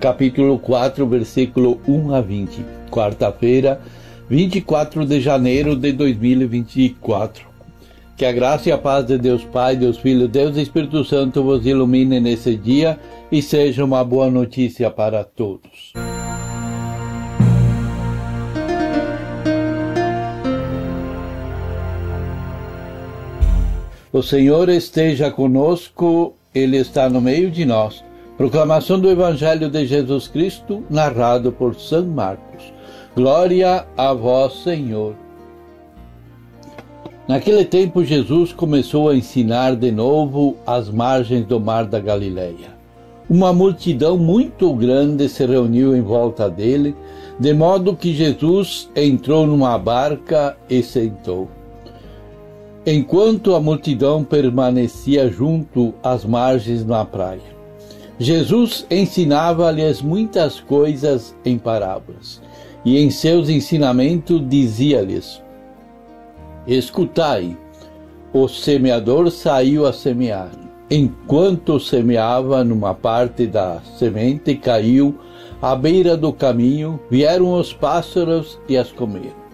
capítulo 4, versículo 1 a 20. Quarta-feira, 24 de janeiro de 2024. Que a graça e a paz de Deus Pai, Deus Filho, Deus e Espírito Santo vos ilumine nesse dia e seja uma boa notícia para todos. O Senhor esteja conosco, Ele está no meio de nós. Proclamação do Evangelho de Jesus Cristo, narrado por São Marcos. Glória a vós, Senhor. Naquele tempo, Jesus começou a ensinar de novo às margens do mar da Galileia. Uma multidão muito grande se reuniu em volta dele, de modo que Jesus entrou numa barca e sentou. Enquanto a multidão permanecia junto às margens na praia, Jesus ensinava-lhes muitas coisas em parábolas, e em seus ensinamentos dizia-lhes: Escutai, o semeador saiu a semear. Enquanto semeava numa parte da semente, caiu à beira do caminho, vieram os pássaros e as comeram.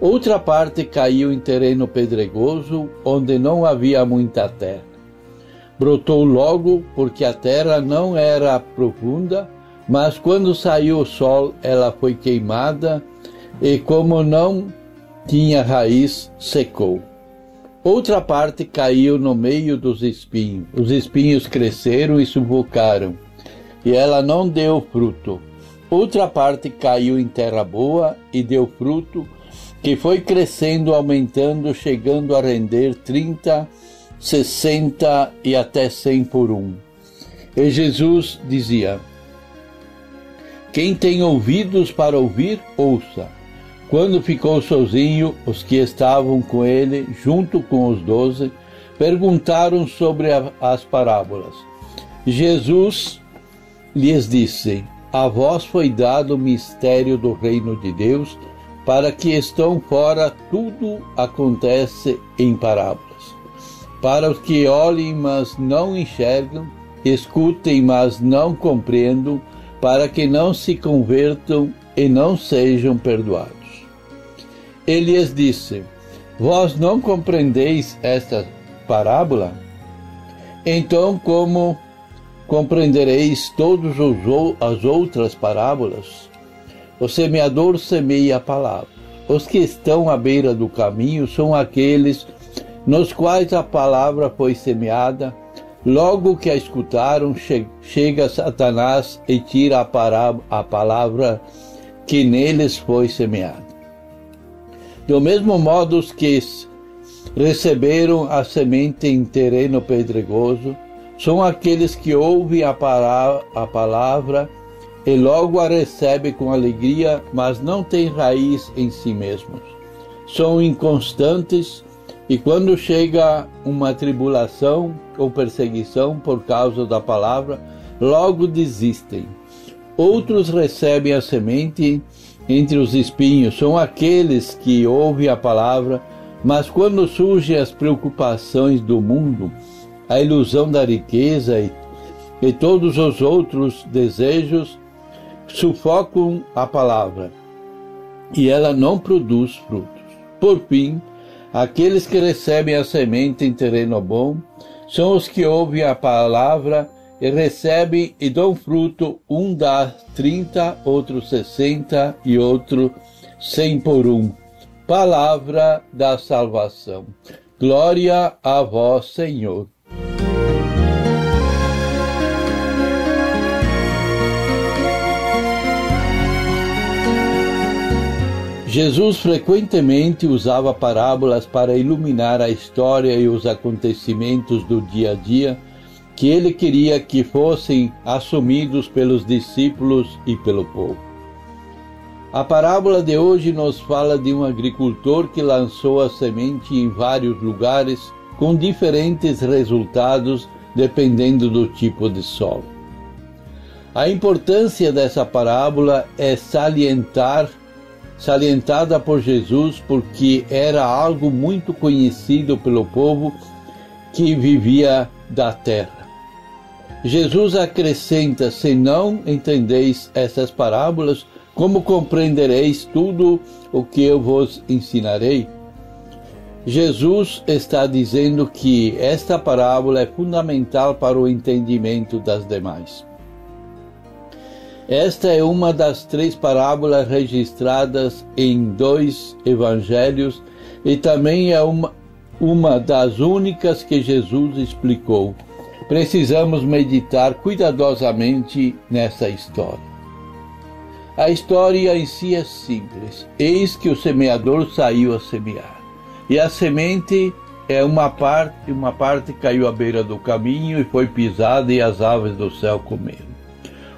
Outra parte caiu em terreno pedregoso, onde não havia muita terra. Brotou logo, porque a terra não era profunda, mas quando saiu o sol, ela foi queimada, e como não tinha raiz, secou. Outra parte caiu no meio dos espinhos. Os espinhos cresceram e sufocaram, e ela não deu fruto. Outra parte caiu em terra boa e deu fruto, que foi crescendo, aumentando, chegando a render 30, 60 e até 100 por um. E Jesus dizia: Quem tem ouvidos para ouvir, ouça. Quando ficou sozinho, os que estavam com ele, junto com os doze, perguntaram sobre as parábolas. Jesus lhes disse: A vós foi dado o mistério do reino de Deus para que estão fora tudo acontece em parábolas. Para os que olhem, mas não enxergam, escutem, mas não compreendam, para que não se convertam e não sejam perdoados. Ele lhes disse: Vós não compreendeis esta parábola? Então, como compreendereis todas as outras parábolas? O semeador semeia a palavra. Os que estão à beira do caminho são aqueles nos quais a palavra foi semeada. Logo que a escutaram, chega Satanás e tira a palavra que neles foi semeada. Do mesmo modo, os que receberam a semente em terreno pedregoso são aqueles que ouvem a palavra e logo a recebe com alegria, mas não tem raiz em si mesmos. São inconstantes e quando chega uma tribulação ou perseguição por causa da palavra, logo desistem. Outros recebem a semente entre os espinhos, são aqueles que ouvem a palavra, mas quando surgem as preocupações do mundo, a ilusão da riqueza e, e todos os outros desejos, sufocam a palavra e ela não produz frutos. Por fim, aqueles que recebem a semente em terreno bom são os que ouvem a palavra e recebem e dão fruto, um dá trinta, outro sessenta e outro cem por um. Palavra da salvação. Glória a vós, Senhor. Jesus frequentemente usava parábolas para iluminar a história e os acontecimentos do dia a dia que ele queria que fossem assumidos pelos discípulos e pelo povo. A parábola de hoje nos fala de um agricultor que lançou a semente em vários lugares com diferentes resultados dependendo do tipo de solo. A importância dessa parábola é salientar salientada por Jesus porque era algo muito conhecido pelo povo que vivia da terra. Jesus acrescenta: Se não entendeis essas parábolas, como compreendereis tudo o que eu vos ensinarei? Jesus está dizendo que esta parábola é fundamental para o entendimento das demais. Esta é uma das três parábolas registradas em dois evangelhos e também é uma, uma das únicas que Jesus explicou. Precisamos meditar cuidadosamente nessa história. A história em si é simples. Eis que o semeador saiu a semear. E a semente é uma parte, uma parte caiu à beira do caminho e foi pisada e as aves do céu comeram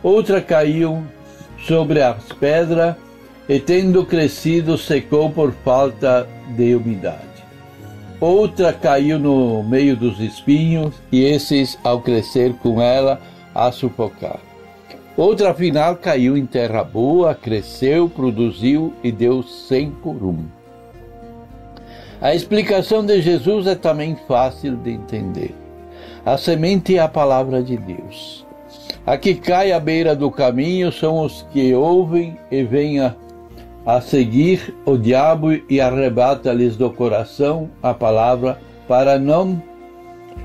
outra caiu sobre as pedras e, tendo crescido, secou por falta de umidade. Outra caiu no meio dos espinhos, e esses, ao crescer com ela, a sufocaram. Outra, afinal, caiu em terra boa, cresceu, produziu e deu cem por um. A explicação de Jesus é também fácil de entender. A semente é a palavra de Deus. A que cai à beira do caminho são os que ouvem e vêm a, a seguir o diabo e arrebata-lhes do coração a palavra para não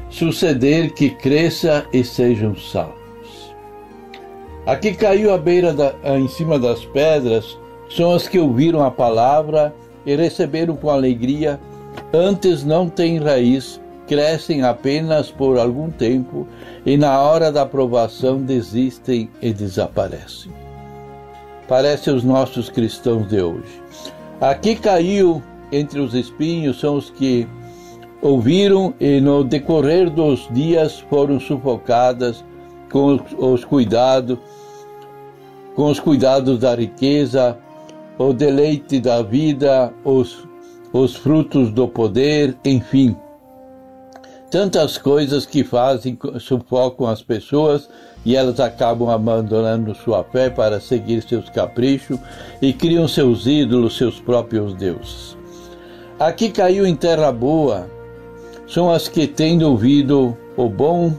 suceder que cresça e sejam salvos. A que caiu à beira da, em cima das pedras são os que ouviram a palavra e receberam com alegria, antes não têm raiz, crescem apenas por algum tempo e na hora da aprovação desistem e desaparecem. Parece os nossos cristãos de hoje. Aqui caiu entre os espinhos são os que ouviram e no decorrer dos dias foram sufocadas com os cuidados, com os cuidados da riqueza, o deleite da vida, os, os frutos do poder, enfim, tantas coisas que fazem, sufocam as pessoas e elas acabam abandonando sua fé para seguir seus caprichos e criam seus ídolos, seus próprios deuses. Aqui caiu em terra boa são as que, tendo ouvido o bom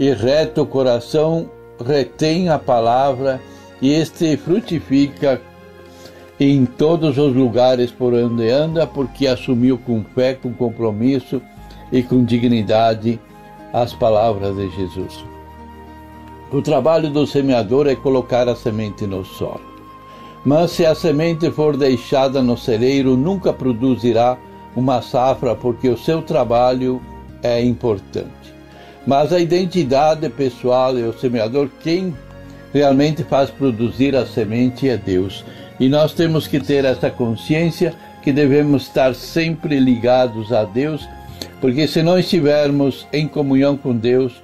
e reto coração, retém a palavra e este frutifica em todos os lugares por onde anda, porque assumiu com fé, com compromisso e com dignidade as palavras de Jesus. O trabalho do semeador é colocar a semente no solo. Mas se a semente for deixada no celeiro, nunca produzirá uma safra, porque o seu trabalho é importante. Mas a identidade pessoal e o semeador, quem realmente faz produzir a semente é Deus. E nós temos que ter essa consciência que devemos estar sempre ligados a Deus porque se não estivermos em comunhão com Deus,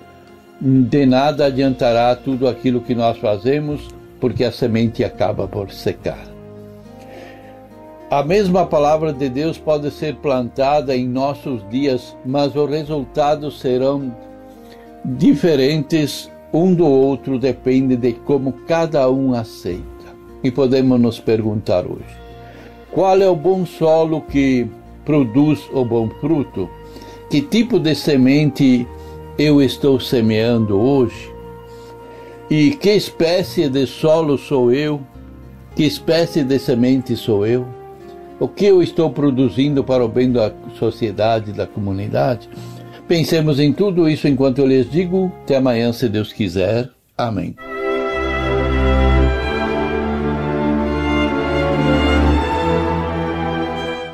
de nada adiantará tudo aquilo que nós fazemos, porque a semente acaba por secar. A mesma palavra de Deus pode ser plantada em nossos dias, mas os resultados serão diferentes um do outro, depende de como cada um aceita. E podemos nos perguntar hoje: qual é o bom solo que produz o bom fruto? Que tipo de semente eu estou semeando hoje? E que espécie de solo sou eu? Que espécie de semente sou eu? O que eu estou produzindo para o bem da sociedade, da comunidade? Pensemos em tudo isso enquanto eu lhes digo. Até amanhã, se Deus quiser. Amém.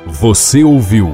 Você ouviu